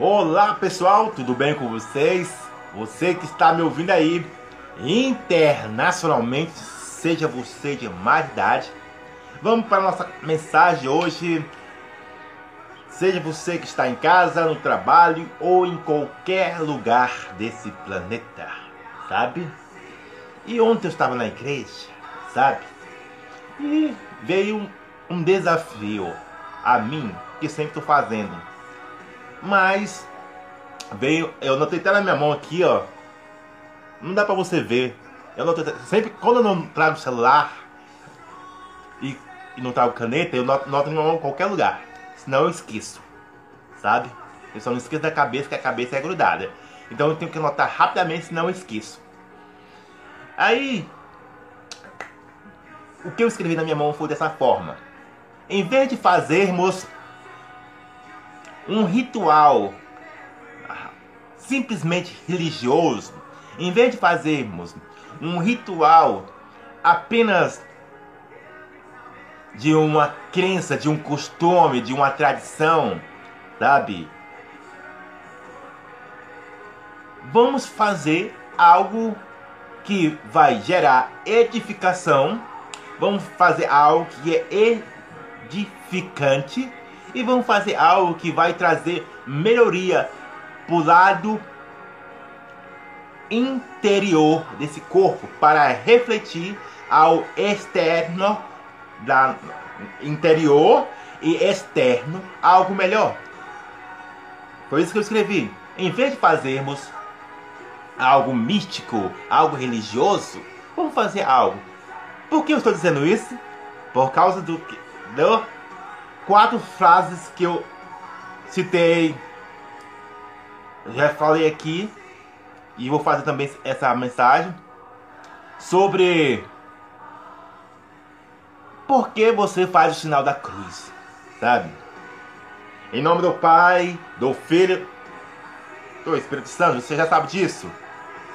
Olá pessoal, tudo bem com vocês? Você que está me ouvindo aí internacionalmente, seja você de mais idade, vamos para a nossa mensagem hoje. Seja você que está em casa, no trabalho ou em qualquer lugar desse planeta, sabe? E ontem eu estava na igreja, sabe? E veio um, um desafio a mim, que sempre estou fazendo. Mas veio, eu notei até na minha mão aqui, ó. Não dá pra você ver. Eu notei, sempre quando eu não trago celular e, e não trago caneta, eu noto, noto na minha mão em qualquer lugar. Senão eu esqueço. Sabe? Eu só não esqueço da cabeça, que a cabeça é grudada. Então eu tenho que anotar rapidamente, senão eu esqueço. Aí, o que eu escrevi na minha mão foi dessa forma. Em vez de fazermos um ritual simplesmente religioso, em vez de fazermos um ritual apenas de uma crença, de um costume, de uma tradição, sabe? Vamos fazer algo que vai gerar edificação, vamos fazer algo que é edificante e vamos fazer algo que vai trazer melhoria para o lado interior desse corpo para refletir ao externo da interior e externo algo melhor. Foi isso que eu escrevi. Em vez de fazermos algo místico, algo religioso, vamos fazer algo. Por que eu estou dizendo isso? Por causa do, do quatro frases que eu citei, já falei aqui e vou fazer também essa mensagem sobre por que você faz o sinal da cruz, sabe? Em nome do Pai, do Filho, do Espírito Santo, você já sabe disso,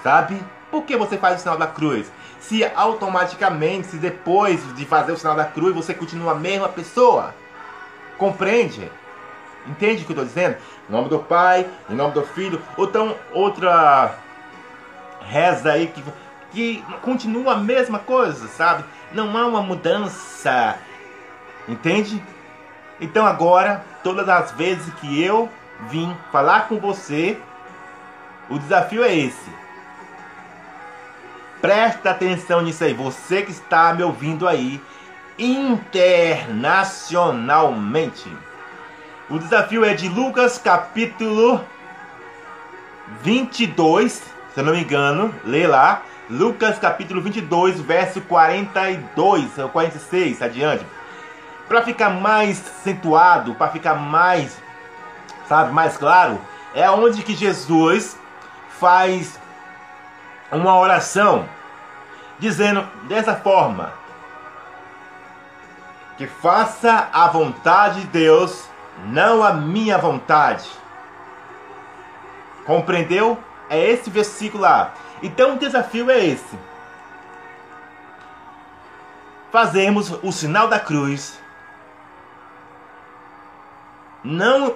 sabe? Por que você faz o sinal da cruz? Se automaticamente, se depois de fazer o sinal da cruz, você continua a mesma pessoa. Compreende? Entende o que eu estou dizendo? Em nome do Pai, em nome do Filho. Ou então outra reza aí que, que continua a mesma coisa, sabe? Não há uma mudança. Entende? Então agora, todas as vezes que eu vim falar com você, o desafio é esse. Presta atenção nisso aí. Você que está me ouvindo aí internacionalmente. O desafio é de Lucas capítulo 22, se eu não me engano, lê lá. Lucas capítulo 22, verso 42 ou 46 adiante. Para ficar mais acentuado, para ficar mais, sabe, mais claro, é onde que Jesus faz uma oração dizendo dessa forma: que faça a vontade de Deus, não a minha vontade. Compreendeu? É esse versículo lá. Então o desafio é esse. Fazemos o sinal da cruz. Não,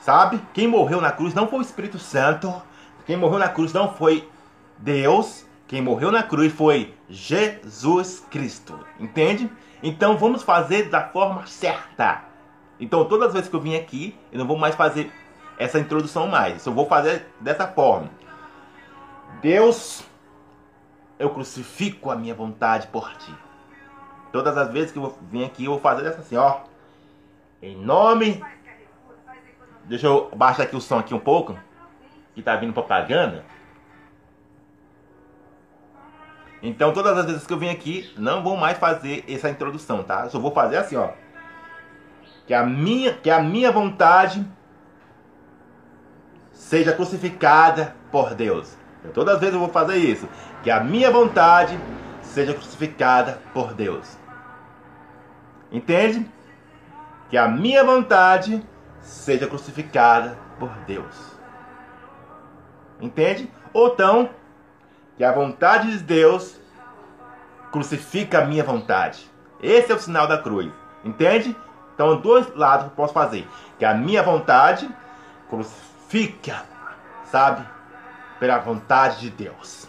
sabe? Quem morreu na cruz não foi o Espírito Santo. Quem morreu na cruz não foi Deus. Quem morreu na cruz foi Jesus Cristo. Entende? Então vamos fazer da forma certa. Então todas as vezes que eu vim aqui, eu não vou mais fazer essa introdução mais. Eu vou fazer dessa forma. Deus, eu crucifico a minha vontade por ti. Todas as vezes que eu vim aqui, eu vou fazer dessa assim, ó. Em nome. Deixa eu baixar aqui o som aqui um pouco. Que tá vindo propaganda. Então, todas as vezes que eu vim aqui, não vou mais fazer essa introdução, tá? Eu só vou fazer assim, ó. Que a minha, que a minha vontade seja crucificada por Deus. Então, todas as vezes eu vou fazer isso. Que a minha vontade seja crucificada por Deus. Entende? Que a minha vontade seja crucificada por Deus. Entende? Ou então, que a vontade de Deus crucifica a minha vontade. Esse é o sinal da cruz. Entende? Então, dois lados que eu posso fazer. Que a minha vontade fica, sabe, pela vontade de Deus.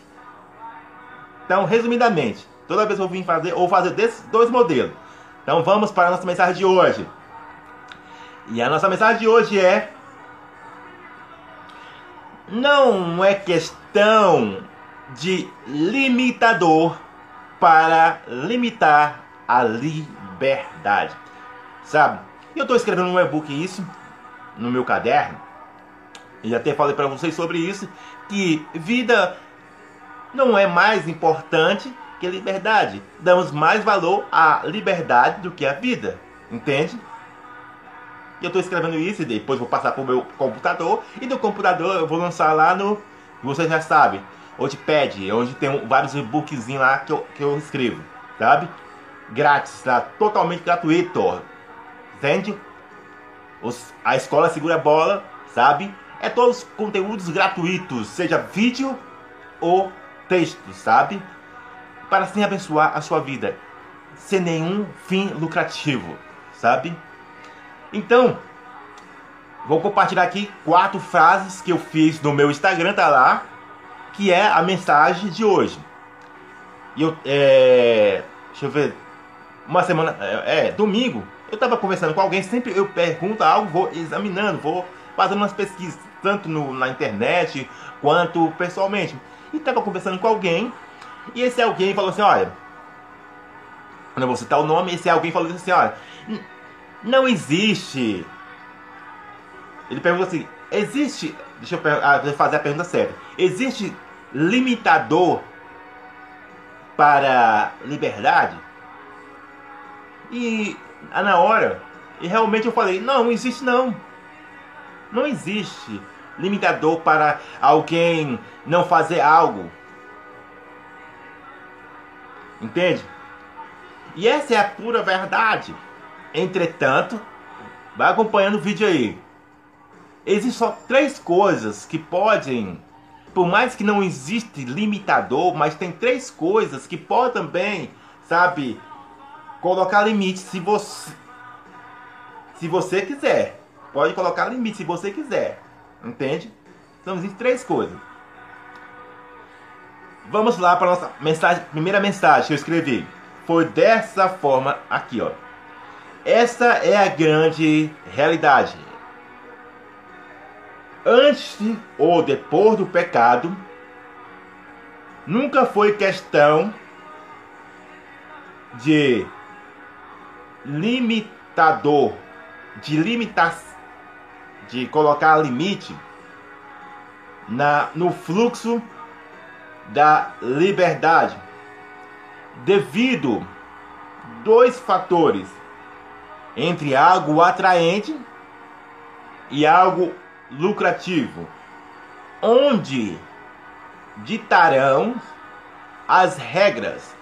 Então, resumidamente, toda vez que eu vim fazer, ou fazer desses dois modelos. Então, vamos para a nossa mensagem de hoje. E a nossa mensagem de hoje é: não é questão de limitador para limitar a liberdade. Sabe? Eu estou escrevendo um e-book isso no meu caderno. E até falei para vocês sobre isso que vida não é mais importante que liberdade. Damos mais valor à liberdade do que à vida. Entende? Eu estou escrevendo isso e depois vou passar para o meu computador. E do computador eu vou lançar lá no. Vocês já sabem. Notepad, onde tem vários e-bookzinhos lá que eu, que eu escrevo. Sabe? Grátis, tá? totalmente gratuito. Entende? Os, a escola segura a bola, sabe? É todos os conteúdos gratuitos, seja vídeo ou texto, sabe? Para assim abençoar a sua vida, sem nenhum fim lucrativo, sabe? Então, vou compartilhar aqui quatro frases que eu fiz no meu Instagram, tá lá, que é a mensagem de hoje. E eu, é, deixa eu ver, uma semana, é, é domingo, eu estava conversando com alguém, sempre eu pergunto algo, vou examinando, vou fazendo umas pesquisas, tanto no, na internet quanto pessoalmente. E estava conversando com alguém, e esse alguém falou assim: olha, não vou citar o nome, esse alguém falou assim: olha, não existe. Ele perguntou assim: existe. Deixa eu ah, fazer a pergunta certa. Existe limitador para liberdade? E ah, na hora, e realmente eu falei: não, não existe não. Não existe limitador para alguém não fazer algo. Entende? E essa é a pura verdade. Entretanto, vai acompanhando o vídeo aí. Existem só três coisas que podem, por mais que não existe limitador, mas tem três coisas que podem também, sabe, colocar limite se você se você quiser. Pode colocar limite se você quiser. Entende? Então existem três coisas. Vamos lá para nossa mensagem, primeira mensagem que eu escrevi. Foi dessa forma aqui, ó. Essa é a grande realidade. Antes ou depois do pecado, nunca foi questão de limitador, de limitar, de colocar limite na, no fluxo da liberdade, devido dois fatores entre algo atraente e algo lucrativo, onde ditarão as regras,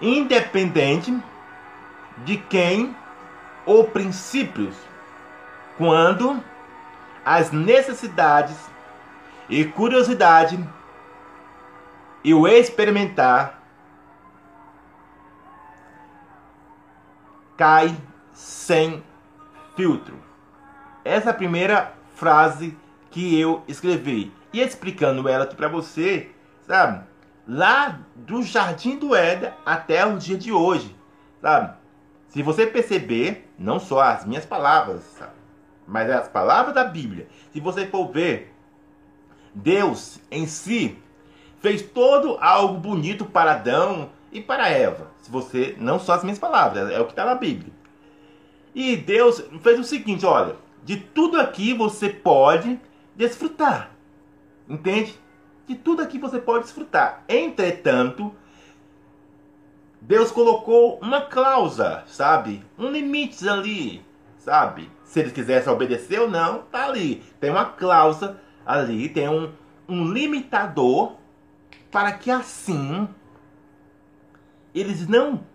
independente de quem ou princípios, quando as necessidades e curiosidade e o experimentar cai sem filtro. Essa é a primeira frase que eu escrevi. E explicando ela aqui para você, sabe? Lá do Jardim do Éden até o dia de hoje, sabe? Se você perceber, não só as minhas palavras, sabe? mas as palavras da Bíblia, se você for ver, Deus em si fez todo algo bonito para Adão e para Eva. Se você não só as minhas palavras, é o que está na Bíblia. E Deus fez o seguinte, olha, de tudo aqui você pode desfrutar. Entende? De tudo aqui você pode desfrutar. Entretanto, Deus colocou uma cláusula, sabe? Um limite ali, sabe? Se eles quisessem obedecer ou não, tá ali. Tem uma cláusula ali, tem um, um limitador para que assim eles não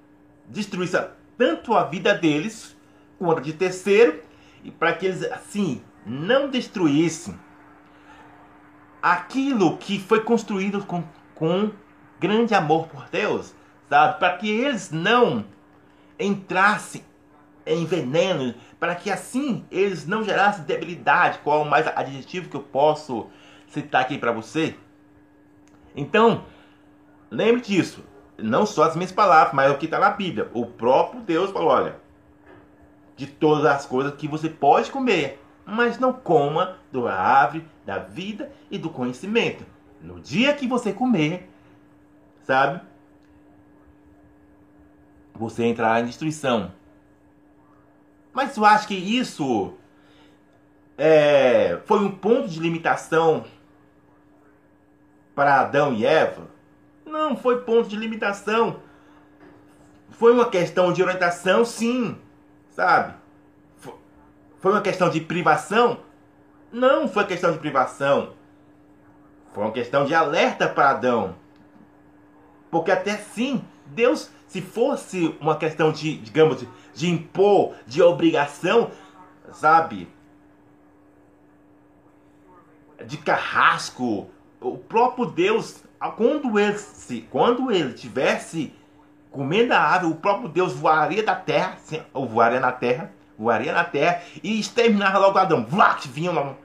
destruíssem tanto a vida deles quanto de terceiro e para que eles assim não destruíssem aquilo que foi construído com, com grande amor por Deus, sabe? Para que eles não entrassem em veneno, para que assim eles não gerassem debilidade. Qual é o mais adjetivo que eu posso citar aqui para você? Então, lembre disso. Não só as minhas palavras, mas o que está na Bíblia. O próprio Deus falou: olha, de todas as coisas que você pode comer, mas não coma do árvore da vida e do conhecimento. No dia que você comer, sabe? Você entrará em destruição. Mas eu acho que isso é, foi um ponto de limitação para Adão e Eva? Não, foi ponto de limitação. Foi uma questão de orientação, sim, sabe? Foi uma questão de privação? Não foi questão de privação. Foi uma questão de alerta para Adão. Porque até sim, Deus, se fosse uma questão de, digamos, de impor, de obrigação, sabe? De carrasco, o próprio Deus, quando ele, se, quando ele tivesse comendo a ave, o próprio Deus voaria da terra, ou voaria na terra, voaria na terra e exterminava logo Adão. Vlac, vinha uma,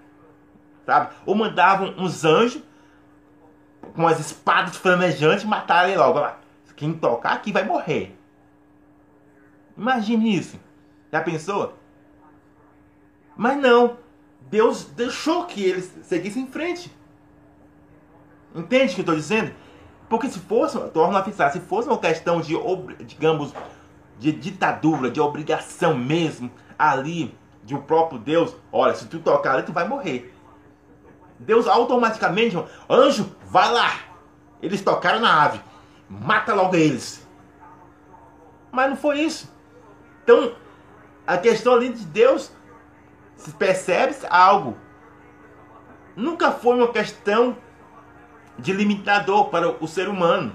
sabe? Ou mandavam uns anjos com as espadas flamejantes matar ele logo. Quem tocar aqui vai morrer. Imagine isso. Já pensou? Mas não. Deus deixou que eles seguissem em frente. Entende o que eu estou dizendo? Porque se fosse, torno a fixar, se fosse uma questão de, digamos, de ditadura, de obrigação mesmo, ali, de o um próprio Deus, olha, se tu tocar ali, tu vai morrer. Deus automaticamente, anjo, vai lá. Eles tocaram na ave, mata logo eles. Mas não foi isso. Então, a questão ali de Deus, se percebe algo. Nunca foi uma questão de limitador para o ser humano.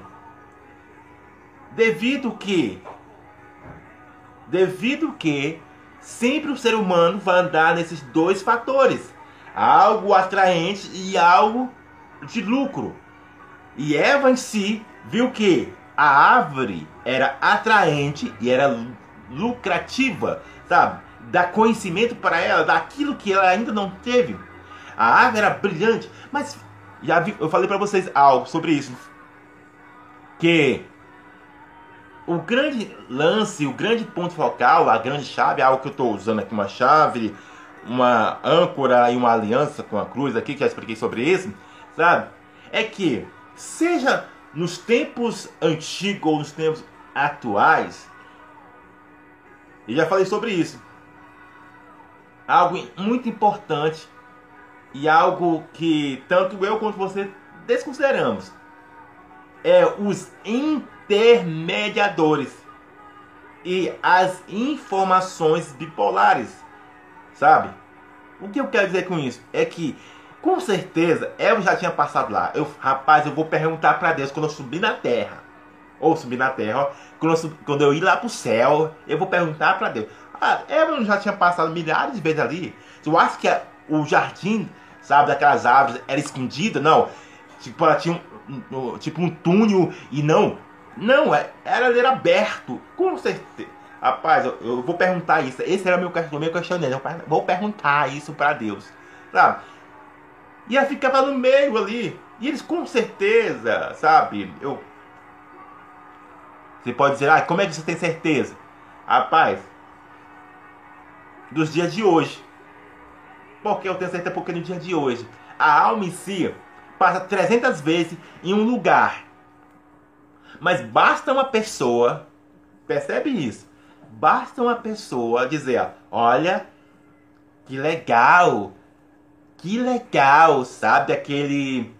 Devido que devido que sempre o ser humano vai andar nesses dois fatores, algo atraente e algo de lucro. E Eva em si viu que a árvore era atraente e era lucrativa, sabe? Dá conhecimento para ela daquilo que ela ainda não teve. A árvore era brilhante, mas já vi, eu falei para vocês algo sobre isso. Que o grande lance, o grande ponto focal, a grande chave, algo que eu estou usando aqui, uma chave, uma âncora e uma aliança com a cruz aqui, que já expliquei sobre isso, sabe? É que, seja nos tempos antigos ou nos tempos atuais, e já falei sobre isso, algo muito importante e algo que tanto eu quanto você desconsideramos é os intermediadores e as informações bipolares, sabe? O que eu quero dizer com isso é que com certeza eu já tinha passado lá. Eu, rapaz, eu vou perguntar para Deus quando eu subir na terra. Ou subir na terra, ó, quando, eu, quando eu ir lá pro céu, eu vou perguntar para Deus. Ah, eu já tinha passado milhares de vezes ali. Tu acha que o jardim sabe, daquelas árvores, era escondida, não. Tipo, ela tinha um, um, tipo um túnel e não. Não, é, era, era aberto, com certeza. Rapaz, eu, eu, vou perguntar isso. Esse era meu, meu questionamento. Vou perguntar isso para Deus. Sabe? E ela ficava no meio ali. E eles com certeza, sabe? Eu. Você pode dizer, ah, como é que você tem certeza? Rapaz, dos dias de hoje. Porque eu tenho certeza porque no dia de hoje a alma em si passa 300 vezes em um lugar. Mas basta uma pessoa, percebe isso? Basta uma pessoa dizer, olha, que legal, que legal, sabe? Aquele,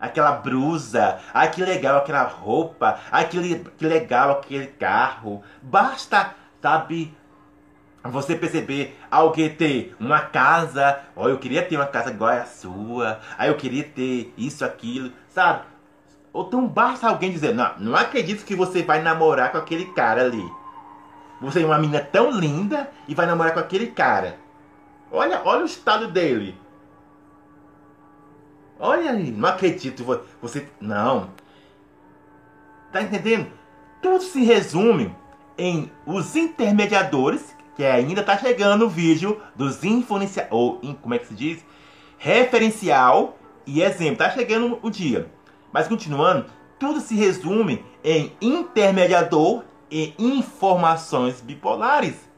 aquela brusa, ah, que legal aquela roupa, ah, que, que legal aquele carro. Basta, sabe? Você perceber alguém ter uma casa, ó, eu queria ter uma casa igual a sua, aí eu queria ter isso, aquilo, sabe? Ou então basta alguém dizer, não, não acredito que você vai namorar com aquele cara ali. Você é uma menina tão linda e vai namorar com aquele cara. Olha, olha o estado dele. Olha aí, não acredito, você, não. Tá entendendo? Tudo se resume em os intermediadores que ainda tá chegando o vídeo dos influenciadores, ou como é que se diz? Referencial e exemplo. Tá chegando o dia. Mas continuando, tudo se resume em intermediador e informações bipolares.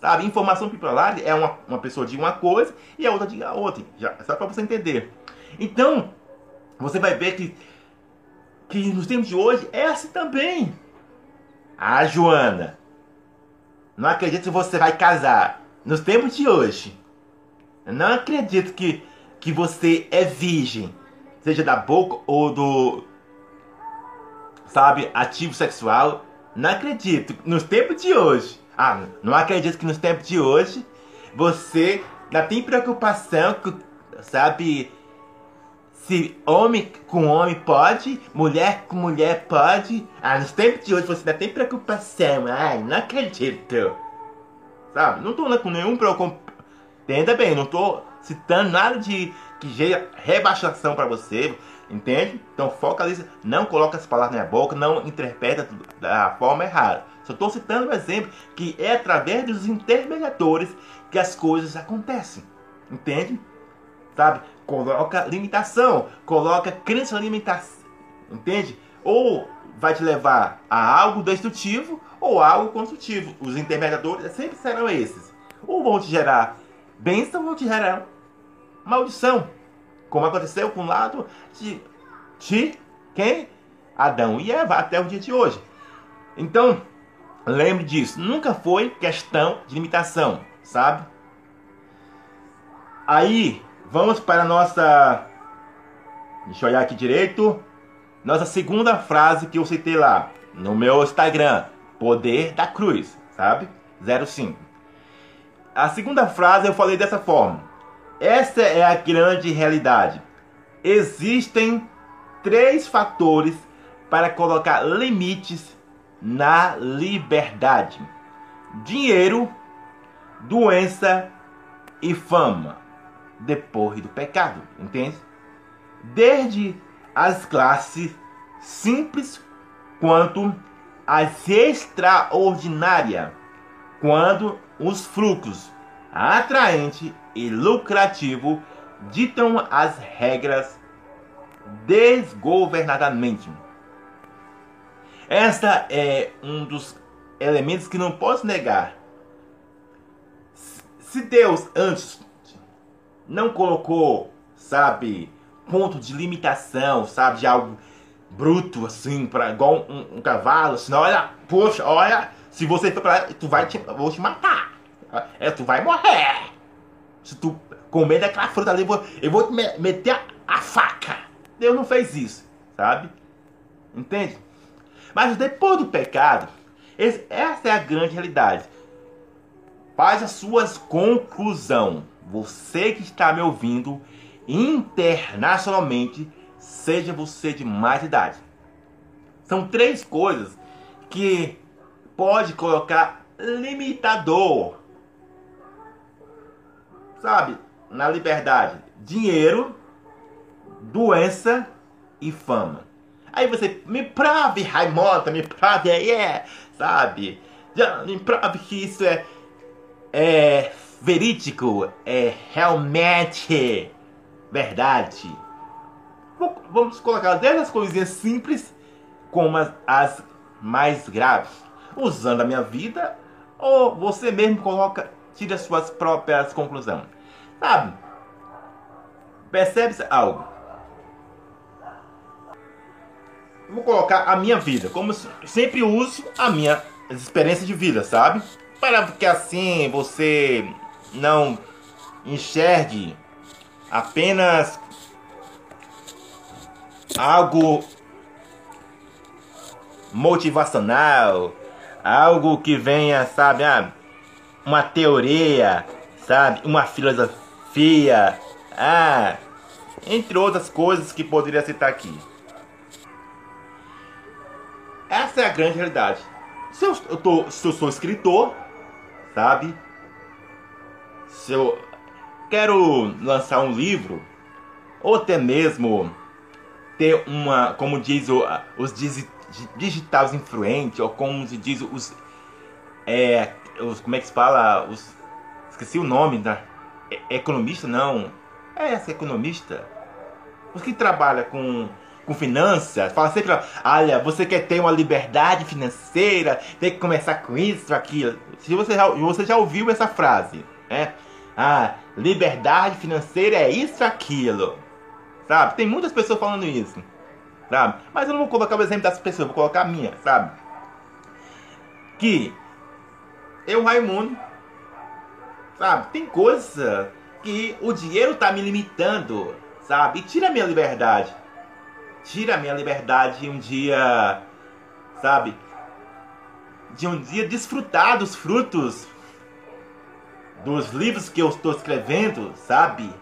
Sabe? Informação bipolar é uma, uma pessoa de uma coisa e a outra de outra. Já, só para você entender. Então, você vai ver que, que nos tempos de hoje é assim também. Ah, Joana, não acredito que você vai casar nos tempos de hoje. Não acredito que, que você é virgem, seja da boca ou do, sabe, ativo sexual. Não acredito. Nos tempos de hoje. Ah, não acredito que nos tempos de hoje você ainda tem preocupação sabe, se homem com homem pode, mulher com mulher pode. Ah, nos tempos de hoje você ainda tem preocupação. Ai, não acredito. Sabe? Não tô com nenhum preocupação. Entenda bem, não tô citando nada de que gera rebaixação para você. Entende? Então focaliza, não coloca as palavras na boca, não interpreta da forma errada. Só estou citando um exemplo que é através dos intermediadores que as coisas acontecem. Entende? Sabe? Coloca limitação, coloca crença limitação. Entende? Ou vai te levar a algo destrutivo ou algo construtivo. Os intermediadores sempre serão esses. Ou vão te gerar bênção ou te gerar maldição como aconteceu com o lado de, de quem? Adão e Eva até o dia de hoje. Então, lembre disso, nunca foi questão de limitação, sabe? Aí, vamos para a nossa. Deixa eu olhar aqui direito. Nossa segunda frase que eu citei lá no meu Instagram: Poder da Cruz, sabe? 05. A segunda frase eu falei dessa forma: essa é a grande realidade. Existem três fatores para colocar limites na liberdade: dinheiro, doença e fama, depois do pecado, entende? Desde as classes simples quanto as extraordinárias, quando os fluxos atraente e lucrativo ditam as regras desgovernadamente. Esta é um dos elementos que não posso negar. Se Deus antes não colocou, sabe, ponto de limitação, sabe, de algo bruto assim, para igual um, um, cavalo, senão olha, poxa, olha, se você for para tu vai te, vou te matar. É, tu vai morrer. Se tu comer daquela fruta ali, eu vou, eu vou te meter a, a faca. Deus não fez isso, sabe? Entende? Mas depois do pecado, esse, essa é a grande realidade. Faz as suas conclusões. Você que está me ouvindo internacionalmente, seja você de mais idade. São três coisas que pode colocar limitador sabe, na liberdade, dinheiro, doença e fama. Aí você me prove, Raimonda, me prove aí, é, sabe? Me prove que isso é, é verídico, é realmente verdade. Vamos colocar desde as coisinhas simples como as, mais graves. Usando a minha vida, ou você mesmo coloca tire as suas próprias conclusões. Sabe? Percebe-se algo? Vou colocar a minha vida, como sempre uso a minha experiência de vida, sabe? Para que assim você não enxergue apenas algo motivacional, algo que venha, sabe, ah, uma teoria, sabe? Uma filosofia, ah, entre outras coisas que poderia citar aqui. Essa é a grande realidade. Se eu, eu, tô, se eu sou escritor, sabe? Se eu quero lançar um livro, ou até mesmo ter uma, como diz o, os digitais influentes, ou como se diz os, é, os, como é que se fala? Os, esqueci o nome da economista, não. É essa economista. Os que trabalha com com finanças, fala sempre, olha, você quer ter uma liberdade financeira, tem que começar com isso, aquilo. Se você já, você já ouviu essa frase, né? Ah, liberdade financeira é isso, aquilo. Sabe? Tem muitas pessoas falando isso. Sabe? Mas eu não vou colocar o exemplo dessas pessoas, vou colocar a minha, sabe? Que eu, Raimundo, sabe? Tem coisa que o dinheiro tá me limitando, sabe? E tira a minha liberdade tira a minha liberdade um dia, sabe? De um dia desfrutar dos frutos dos livros que eu estou escrevendo, sabe?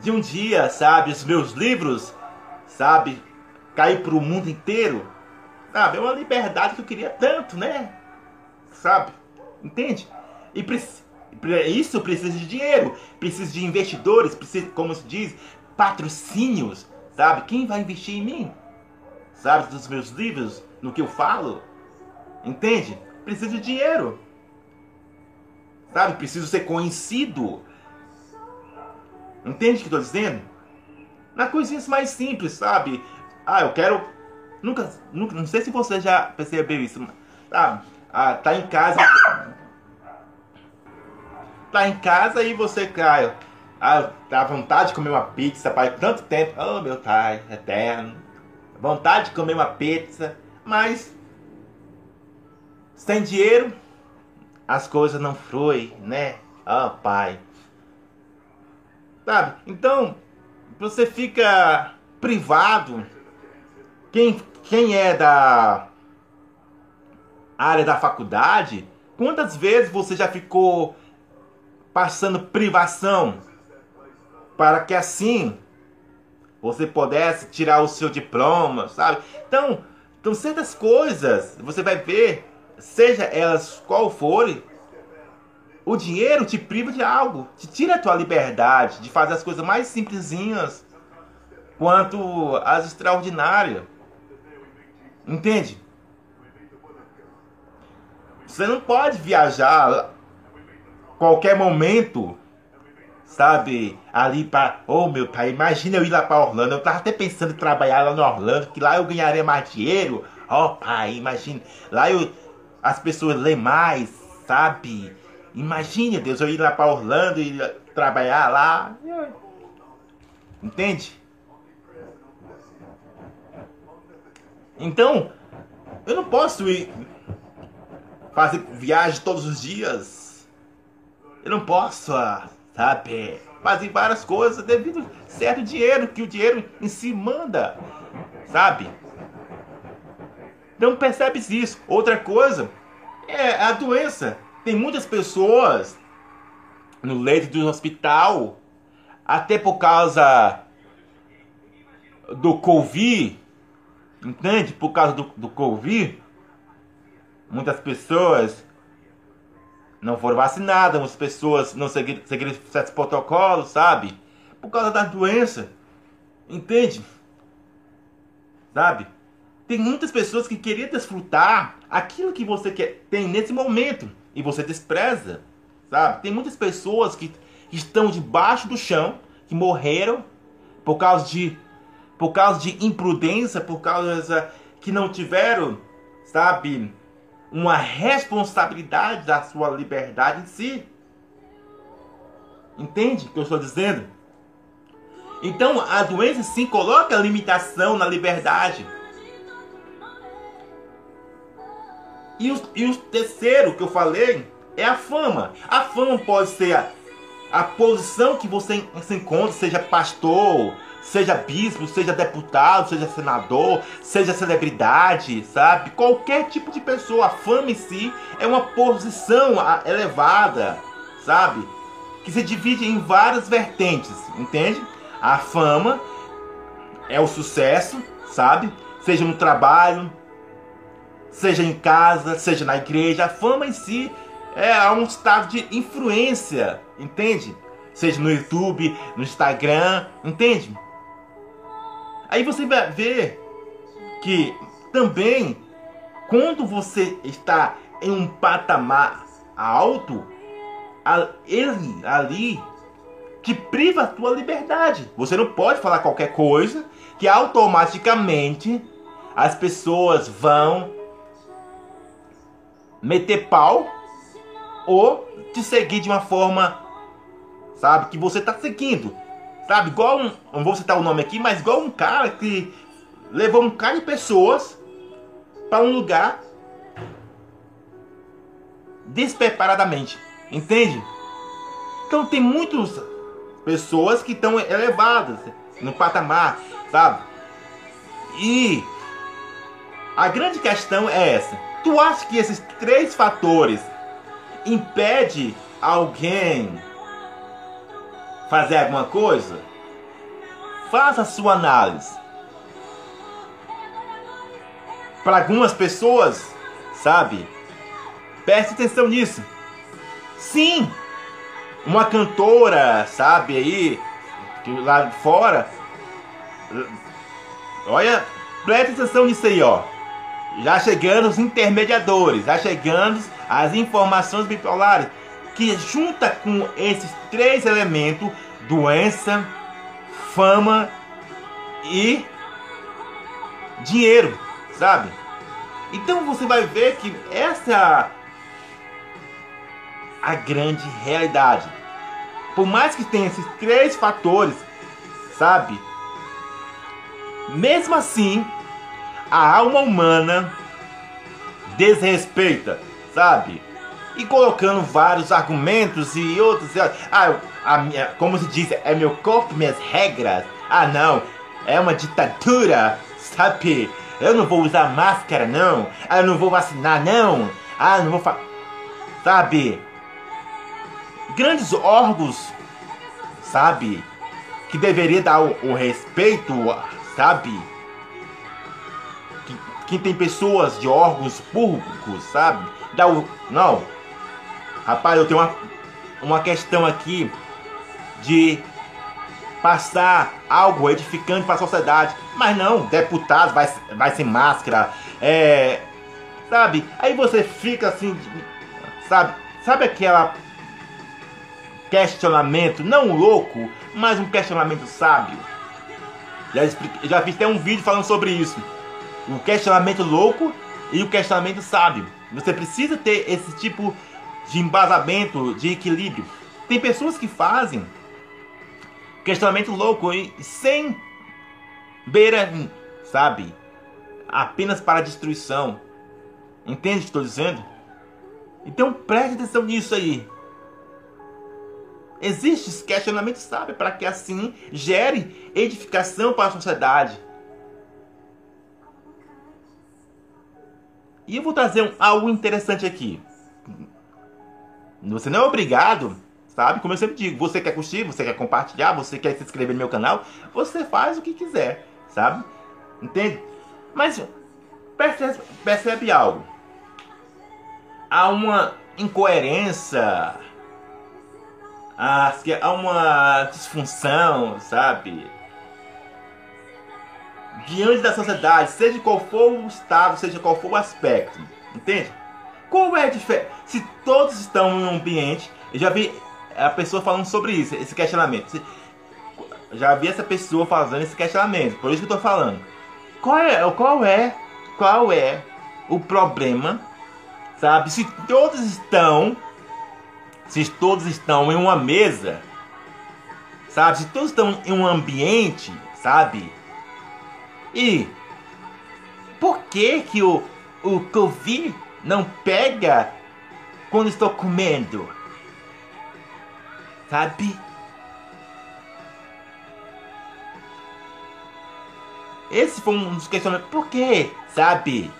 De um dia, sabe, os meus livros, sabe, cair para o mundo inteiro, sabe? É uma liberdade que eu queria tanto, né? Sabe? Entende? E isso precisa de dinheiro, precisa de investidores, precisa, como se diz, patrocínios, Sabe? Quem vai investir em mim? Sabe dos meus livros, no que eu falo? Entende? Preciso de dinheiro. Sabe? Preciso ser conhecido. Entende o que estou dizendo? Na coisinhas mais simples, sabe? Ah, eu quero. Nunca, nunca. Não sei se você já percebeu isso. Sabe? Ah, tá em casa. Tá em casa e você cai. Ah, dá vontade de comer uma pizza, pai, tanto tempo. Oh, meu pai, eterno. Vontade de comer uma pizza, mas sem dinheiro as coisas não fluem, né? Oh, pai. Sabe? Então, você fica privado. Quem, quem é da área da faculdade, quantas vezes você já ficou passando privação? para que assim você pudesse tirar o seu diploma, sabe? Então, então certas coisas você vai ver, seja elas qual forem, o dinheiro te priva de algo, te tira a tua liberdade de fazer as coisas mais simplesinhas quanto as extraordinárias. Entende? Você não pode viajar qualquer momento sabe? Ali para. Oh, meu pai, imagina eu ir lá para Orlando. Eu tava até pensando em trabalhar lá no Orlando, que lá eu ganharia mais dinheiro. Oh, pai, imagina. Lá eu. As pessoas lêem mais, sabe? Imagina, Deus, eu ir lá para Orlando e trabalhar lá. Entende? Então, eu não posso ir fazer viagem todos os dias. Eu não posso, ah, sabe? Fazem várias coisas devido certo dinheiro que o dinheiro em si manda, sabe? Não percebes isso. Outra coisa é a doença. Tem muitas pessoas no leito do hospital, até por causa do Covid, entende? Por causa do, do Covid, muitas pessoas não foram vacinadas, as pessoas não seguiram, seguiram certos protocolos, sabe? Por causa da doença. Entende? Sabe? Tem muitas pessoas que queriam desfrutar aquilo que você quer, tem nesse momento e você despreza, sabe? Tem muitas pessoas que estão debaixo do chão, que morreram por causa de por causa de imprudência, por causa que não tiveram, sabe, uma responsabilidade da sua liberdade em si. Entende o que eu estou dizendo? Então a doença sim coloca limitação na liberdade. E o, e o terceiro que eu falei é a fama. A fama pode ser a, a posição que você se encontra, seja pastor, seja bispo, seja deputado, seja senador, seja celebridade, sabe? Qualquer tipo de pessoa, a fama em si é uma posição elevada, sabe? Que se divide em várias vertentes, entende? A fama é o sucesso, sabe? Seja no trabalho, seja em casa, seja na igreja, a fama em si é um estado de influência, entende? Seja no YouTube, no Instagram, entende? Aí você vai ver que também quando você está em um patamar alto, ele ali te priva a tua liberdade. Você não pode falar qualquer coisa que automaticamente as pessoas vão meter pau ou te seguir de uma forma, sabe, que você está seguindo. Sabe, igual um, não vou citar o nome aqui, mas igual um cara que levou um cara de pessoas para um lugar despreparadamente. Entende? Então tem muitas pessoas que estão elevadas no patamar, sabe? E a grande questão é essa. Tu acha que esses três fatores impede alguém fazer alguma coisa? Faça a sua análise. Para algumas pessoas, sabe? Preste atenção nisso. Sim, uma cantora, sabe aí, lá fora. Olha, preste atenção nisso aí, ó. Já chegando os intermediadores, já chegando as informações bipolares, que junta com esses três elementos, doença, fama e dinheiro, sabe? Então você vai ver que essa a grande realidade. Por mais que tenha esses três fatores, sabe? Mesmo assim, a alma humana desrespeita, sabe? E colocando vários argumentos e outros. Ah, a minha, como se diz, é meu corpo, minhas regras. Ah, não, é uma ditadura, sabe? Eu não vou usar máscara, não. Ah, eu não vou vacinar, não. Ah, não vou. Fa sabe? grandes órgãos, sabe? Que deveria dar o, o respeito, sabe? Que, tem pessoas de órgãos públicos, sabe? Dá o. Não. Rapaz, eu tenho uma, uma questão aqui de passar algo edificante para a sociedade. Mas não, deputado vai, vai sem máscara. É. Sabe? Aí você fica assim. Sabe? Sabe aquela questionamento, não louco, mas um questionamento sábio. Já, expliquei, já fiz até um vídeo falando sobre isso. O questionamento louco e o questionamento sábio. Você precisa ter esse tipo de embasamento, de equilíbrio. Tem pessoas que fazem questionamento louco e sem beira, sabe? Apenas para destruição. Entende o que estou dizendo? Então preste atenção nisso aí. Existe questionamento, sabe, para que assim gere edificação para a sociedade. E eu vou trazer um, algo interessante aqui. Você não é obrigado, sabe? Como eu sempre digo, você quer curtir, você quer compartilhar, você quer se inscrever no meu canal, você faz o que quiser, sabe? Entende? Mas percebe, percebe algo. Há uma incoerência há uma disfunção, sabe? Diante da sociedade, seja qual for o estado, seja qual for o aspecto, entende? Qual é a diferença? Se todos estão em um ambiente, eu já vi a pessoa falando sobre isso, esse questionamento. Já vi essa pessoa fazendo esse questionamento, por isso que eu tô falando. Qual é, qual é, qual é o problema, sabe? Se todos estão se todos estão em uma mesa, sabe? Se todos estão em um ambiente, sabe? E por que que o, o Covid não pega quando estou comendo? Sabe? Esse foi um dos questionamentos. Por quê? Sabe?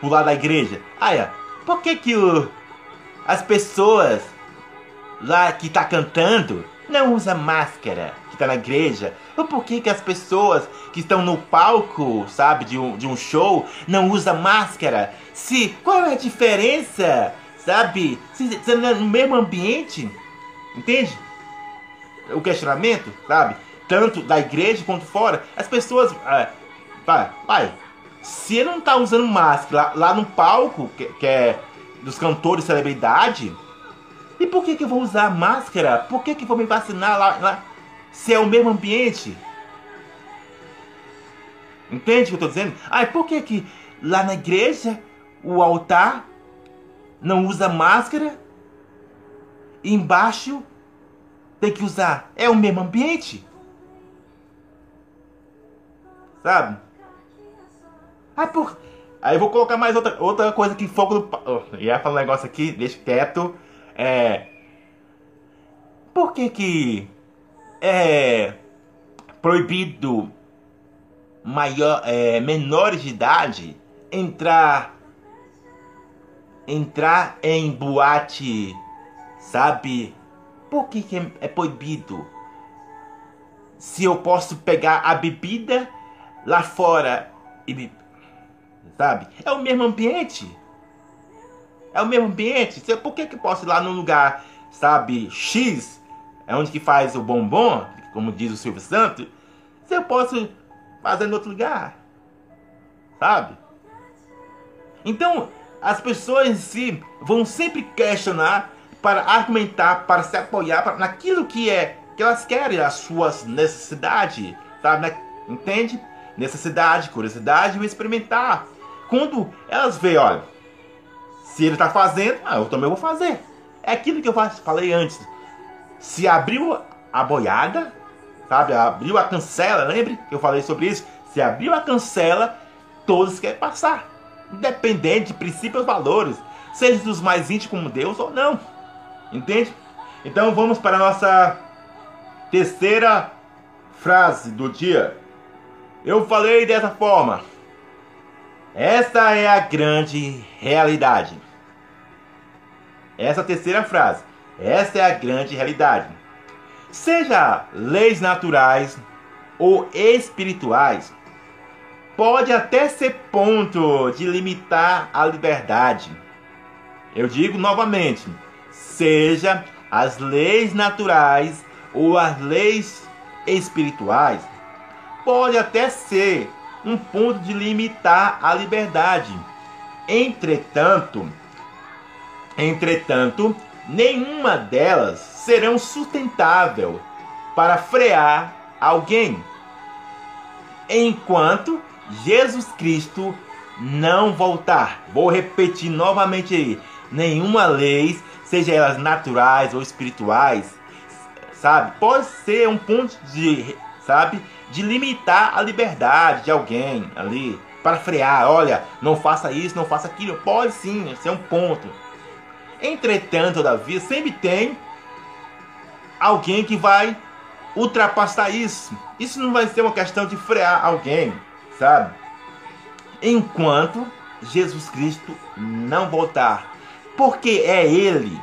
Pular da igreja. Ah, é. Por que que o as pessoas lá que tá cantando não usa máscara, que tá na igreja. Ou por que, que as pessoas que estão no palco, sabe, de um, de um show, não usa máscara? Se qual é a diferença, sabe? Se, se é no mesmo ambiente, entende? O questionamento, sabe? Tanto da igreja quanto fora, as pessoas, ah, vai, vai, Se ele não tá usando máscara lá, lá no palco, que, que, é dos cantores celebridade, e por que, que eu vou usar máscara? Por que, que eu vou me vacinar lá, lá se é o mesmo ambiente? Entende o que eu tô dizendo? Ah, por que, que lá na igreja o altar não usa máscara? E embaixo tem que usar. É o mesmo ambiente. Sabe? Ah, por... Aí eu vou colocar mais outra, outra coisa que foco no. Oh, ia falar um negócio aqui, deixa quieto. É. Por que que é proibido maior, é, menores de idade entrar entrar em boate, sabe? Por que, que é proibido? Se eu posso pegar a bebida lá fora e sabe? É o mesmo ambiente. É o mesmo ambiente. Por que que posso ir lá num lugar, sabe, X, é onde que faz o bombom, como diz o Silvio Santos, se eu posso fazer em outro lugar? Sabe? Então, as pessoas em si vão sempre questionar para argumentar, para se apoiar para, naquilo que é que elas querem, as suas necessidades, sabe? Entende? Necessidade, curiosidade e experimentar. Quando elas veem, olha, se ele está fazendo, ah, eu também vou fazer. É aquilo que eu falei antes. Se abriu a boiada, sabe? Abriu a cancela, lembre que eu falei sobre isso? Se abriu a cancela, todos querem passar independente de princípios valores, seja dos mais íntimos como Deus ou não. Entende? Então vamos para a nossa terceira frase do dia. Eu falei dessa forma. Esta é a grande realidade. Essa terceira frase. Esta é a grande realidade. Seja leis naturais ou espirituais, pode até ser ponto de limitar a liberdade. Eu digo novamente, seja as leis naturais ou as leis espirituais, pode até ser um ponto de limitar a liberdade. Entretanto, entretanto, nenhuma delas serão sustentável para frear alguém. Enquanto Jesus Cristo não voltar. Vou repetir novamente aí. Nenhuma lei, seja elas naturais ou espirituais, sabe, pode ser um ponto de, sabe, de limitar a liberdade de alguém ali para frear. Olha, não faça isso, não faça aquilo. Pode sim, ser um ponto. Entretanto, todavia, sempre tem alguém que vai ultrapassar isso. Isso não vai ser uma questão de frear alguém sabe? Enquanto Jesus Cristo não voltar. Porque é Ele